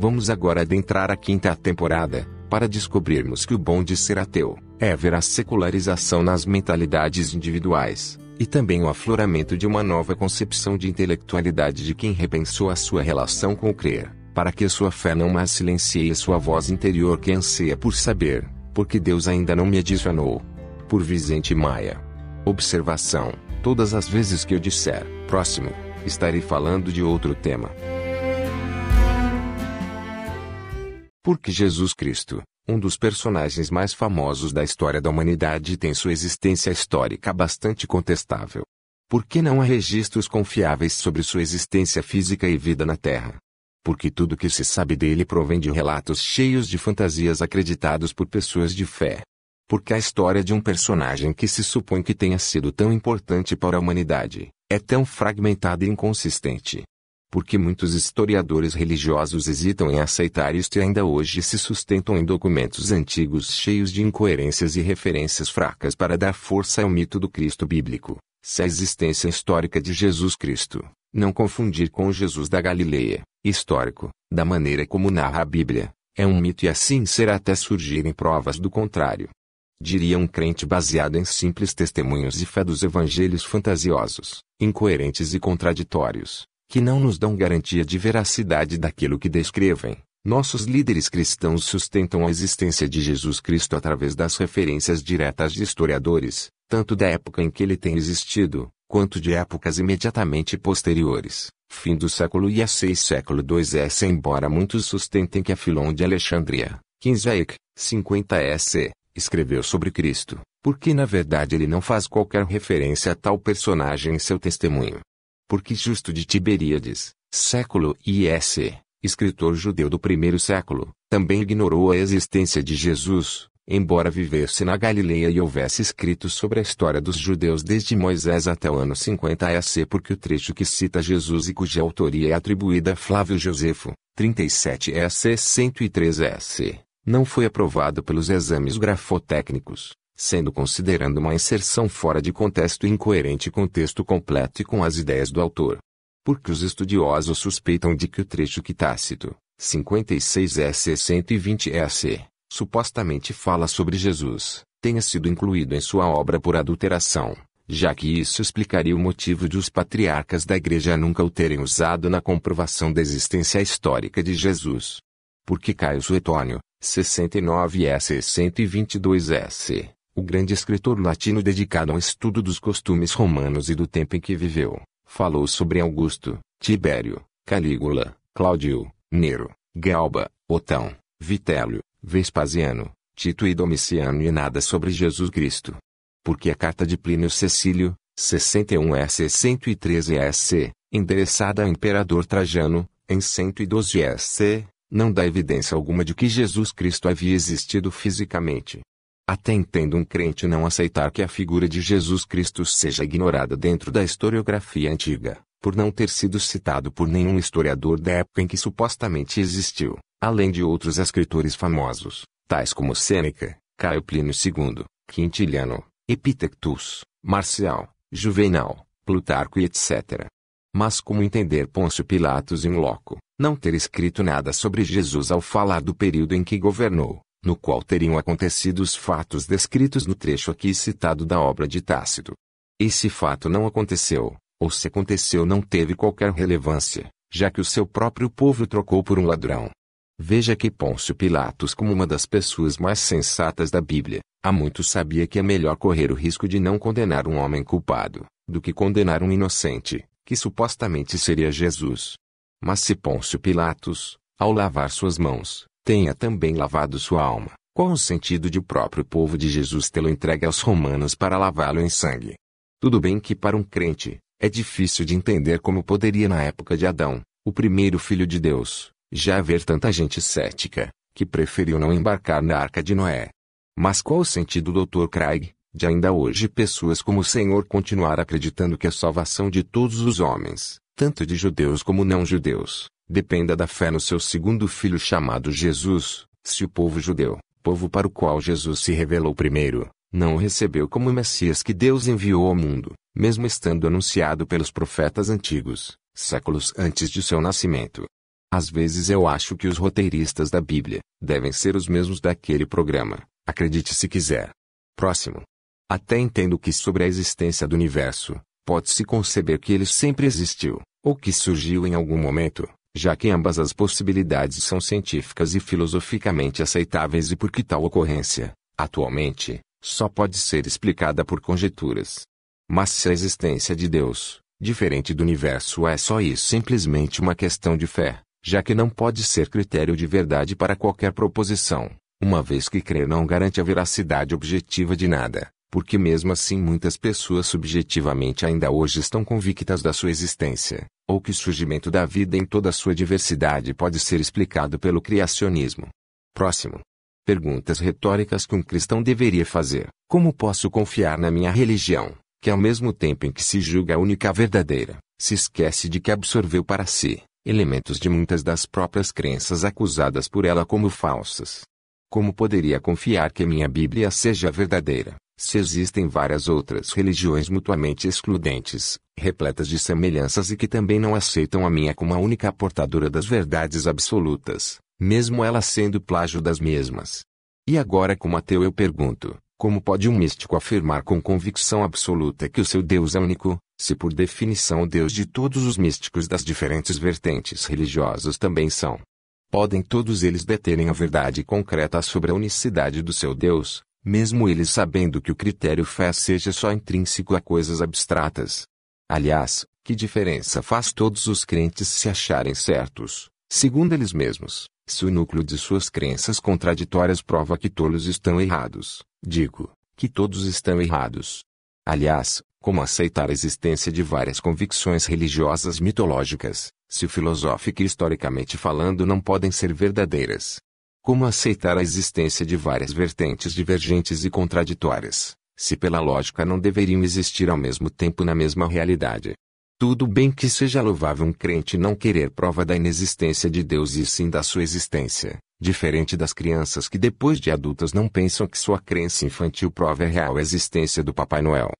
Vamos agora adentrar a quinta temporada, para descobrirmos que o bom de ser ateu é ver a secularização nas mentalidades individuais, e também o afloramento de uma nova concepção de intelectualidade de quem repensou a sua relação com o crer, para que sua fé não mais silencie sua voz interior que anseia por saber, porque Deus ainda não me adicionou. Por Vicente Maia. Observação: todas as vezes que eu disser próximo, estarei falando de outro tema. Porque Jesus Cristo, um dos personagens mais famosos da história da humanidade, tem sua existência histórica bastante contestável. Por que não há registros confiáveis sobre sua existência física e vida na Terra? Porque tudo que se sabe dele provém de relatos cheios de fantasias acreditados por pessoas de fé. Porque a história de um personagem que se supõe que tenha sido tão importante para a humanidade é tão fragmentada e inconsistente, porque muitos historiadores religiosos hesitam em aceitar isto e ainda hoje se sustentam em documentos antigos cheios de incoerências e referências fracas para dar força ao mito do Cristo bíblico, se a existência histórica de Jesus Cristo, não confundir com o Jesus da Galileia, histórico, da maneira como narra a Bíblia, é um mito e assim será até surgirem provas do contrário. Diria um crente baseado em simples testemunhos de fé dos evangelhos fantasiosos, incoerentes e contraditórios, que não nos dão garantia de veracidade daquilo que descrevem. Nossos líderes cristãos sustentam a existência de Jesus Cristo através das referências diretas de historiadores, tanto da época em que ele tem existido, quanto de épocas imediatamente posteriores, fim do século I a 6 século II S. Embora muitos sustentem que a Filon de Alexandria, 15 EC, 50 S, escreveu sobre Cristo, porque na verdade ele não faz qualquer referência a tal personagem em seu testemunho porque Justo de Tiberíades, século IS, escritor judeu do primeiro século, também ignorou a existência de Jesus, embora vivesse na Galileia e houvesse escrito sobre a história dos judeus desde Moisés até o ano 50 AC porque o trecho que cita Jesus e cuja autoria é atribuída a Flávio Josefo, 37 EC 103 EC, não foi aprovado pelos exames grafotécnicos, sendo considerando uma inserção fora de contexto incoerente com o texto completo e com as ideias do autor. Porque os estudiosos suspeitam de que o trecho que Tácito, 56 S 120 S, supostamente fala sobre Jesus, tenha sido incluído em sua obra por adulteração, já que isso explicaria o motivo de os patriarcas da igreja nunca o terem usado na comprovação da existência histórica de Jesus. Porque Caio Suetônio, 69 S 122 S, o grande escritor latino dedicado ao estudo dos costumes romanos e do tempo em que viveu, falou sobre Augusto, Tibério, Calígula, Cláudio, Nero, Galba, Otão, Vitélio, Vespasiano, Tito e Domiciano e nada sobre Jesus Cristo. Porque a carta de Plínio Cecílio, 61 S 113 S, endereçada ao imperador Trajano, em 112 S, não dá evidência alguma de que Jesus Cristo havia existido fisicamente. Até entendo um crente não aceitar que a figura de Jesus Cristo seja ignorada dentro da historiografia antiga, por não ter sido citado por nenhum historiador da época em que supostamente existiu, além de outros escritores famosos, tais como Sêneca, Caio Plínio II, Quintiliano, Epitectus, Marcial, Juvenal, Plutarco e etc. Mas como entender Pôncio Pilatos em loco, não ter escrito nada sobre Jesus ao falar do período em que governou, no qual teriam acontecido os fatos descritos no trecho aqui citado da obra de Tácito. Esse fato não aconteceu, ou se aconteceu não teve qualquer relevância, já que o seu próprio povo trocou por um ladrão. Veja que Pôncio Pilatos, como uma das pessoas mais sensatas da Bíblia, há muito sabia que é melhor correr o risco de não condenar um homem culpado, do que condenar um inocente, que supostamente seria Jesus. Mas se Pôncio Pilatos, ao lavar suas mãos, tenha também lavado sua alma. Qual o sentido de o próprio povo de Jesus tê-lo entregue aos romanos para lavá-lo em sangue? Tudo bem que para um crente, é difícil de entender como poderia na época de Adão, o primeiro filho de Deus, já haver tanta gente cética, que preferiu não embarcar na arca de Noé. Mas qual o sentido Dr. Craig, de ainda hoje pessoas como o Senhor continuar acreditando que a salvação de todos os homens, tanto de judeus como não judeus, dependa da fé no seu segundo filho chamado Jesus, se o povo judeu, povo para o qual Jesus se revelou primeiro, não o recebeu como o Messias que Deus enviou ao mundo, mesmo estando anunciado pelos profetas antigos, séculos antes de seu nascimento. Às vezes eu acho que os roteiristas da Bíblia devem ser os mesmos daquele programa, acredite se quiser. Próximo. Até entendo que sobre a existência do universo, pode-se conceber que ele sempre existiu, ou que surgiu em algum momento, já que ambas as possibilidades são científicas e filosoficamente aceitáveis e porque tal ocorrência, atualmente, só pode ser explicada por conjecturas. Mas se a existência de Deus, diferente do universo, é só isso simplesmente uma questão de fé, já que não pode ser critério de verdade para qualquer proposição, uma vez que crer não garante a veracidade objetiva de nada, porque mesmo assim muitas pessoas subjetivamente ainda hoje estão convictas da sua existência, ou que o surgimento da vida em toda a sua diversidade pode ser explicado pelo criacionismo. Próximo. Perguntas retóricas que um cristão deveria fazer. Como posso confiar na minha religião, que ao mesmo tempo em que se julga a única verdadeira, se esquece de que absorveu para si, elementos de muitas das próprias crenças acusadas por ela como falsas. Como poderia confiar que minha Bíblia seja verdadeira, se existem várias outras religiões mutuamente excludentes, repletas de semelhanças e que também não aceitam a minha como a única portadora das verdades absolutas, mesmo ela sendo plágio das mesmas? E agora como ateu eu pergunto, como pode um místico afirmar com convicção absoluta que o seu Deus é único, se por definição o Deus de todos os místicos das diferentes vertentes religiosas também são. Podem todos eles deterem a verdade concreta sobre a unicidade do seu Deus, mesmo eles sabendo que o critério fé seja só intrínseco a coisas abstratas. Aliás, que diferença faz todos os crentes se acharem certos, segundo eles mesmos, se o núcleo de suas crenças contraditórias prova que todos estão errados, digo, que todos estão errados. Aliás, como aceitar a existência de várias convicções religiosas mitológicas, se filosofica e historicamente falando não podem ser verdadeiras? Como aceitar a existência de várias vertentes divergentes e contraditórias, se pela lógica não deveriam existir ao mesmo tempo na mesma realidade? Tudo bem que seja louvável um crente não querer prova da inexistência de Deus e sim da sua existência, diferente das crianças que depois de adultas não pensam que sua crença infantil prova a real existência do Papai Noel.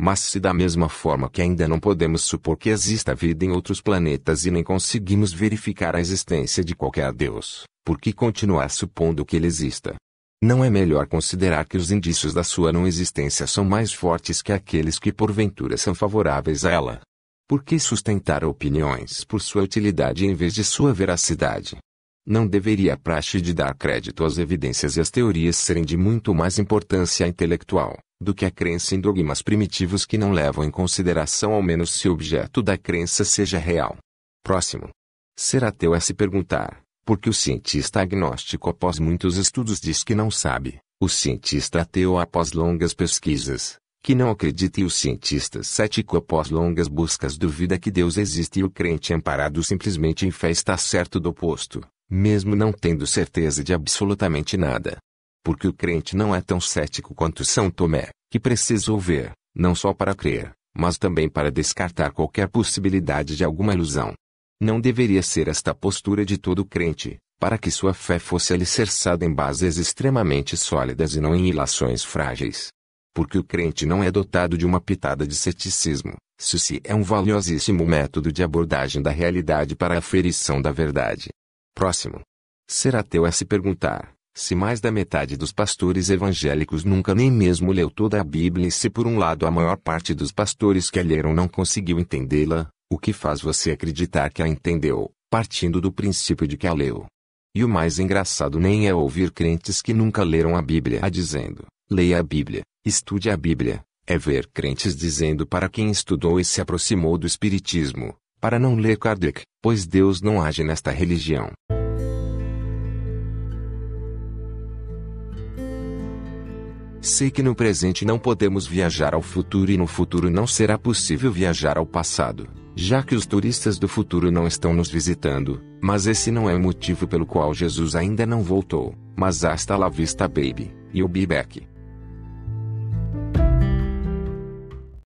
Mas se da mesma forma que ainda não podemos supor que exista vida em outros planetas e nem conseguimos verificar a existência de qualquer Deus, por que continuar supondo que ele exista? Não é melhor considerar que os indícios da sua não existência são mais fortes que aqueles que porventura são favoráveis a ela? Por que sustentar opiniões por sua utilidade em vez de sua veracidade? Não deveria a praxe de dar crédito às evidências e às teorias serem de muito mais importância intelectual do que a crença em dogmas primitivos que não levam em consideração ao menos se o objeto da crença seja real. Próximo. Ser ateu é se perguntar, porque o cientista agnóstico após muitos estudos diz que não sabe, o cientista ateu após longas pesquisas, que não acredita e o cientista cético após longas buscas duvida que Deus existe e o crente amparado simplesmente em fé está certo do oposto, mesmo não tendo certeza de absolutamente nada porque o crente não é tão cético quanto São Tomé, que precisou ver, não só para crer, mas também para descartar qualquer possibilidade de alguma ilusão. Não deveria ser esta postura de todo crente, para que sua fé fosse alicerçada em bases extremamente sólidas e não em ilações frágeis. Porque o crente não é dotado de uma pitada de ceticismo, se se é um valiosíssimo método de abordagem da realidade para a aferição da verdade. Próximo. Ser ateu é se perguntar, se mais da metade dos pastores evangélicos nunca nem mesmo leu toda a Bíblia e se por um lado a maior parte dos pastores que a leram não conseguiu entendê-la, o que faz você acreditar que a entendeu, partindo do princípio de que a leu? E o mais engraçado nem é ouvir crentes que nunca leram a Bíblia a dizendo, leia a Bíblia, estude a Bíblia, é ver crentes dizendo para quem estudou e se aproximou do Espiritismo, para não ler Kardec, pois Deus não age nesta religião. Sei que no presente não podemos viajar ao futuro e no futuro não será possível viajar ao passado, já que os turistas do futuro não estão nos visitando, mas esse não é o motivo pelo qual Jesus ainda não voltou, mas hasta la vista baby, e o be back.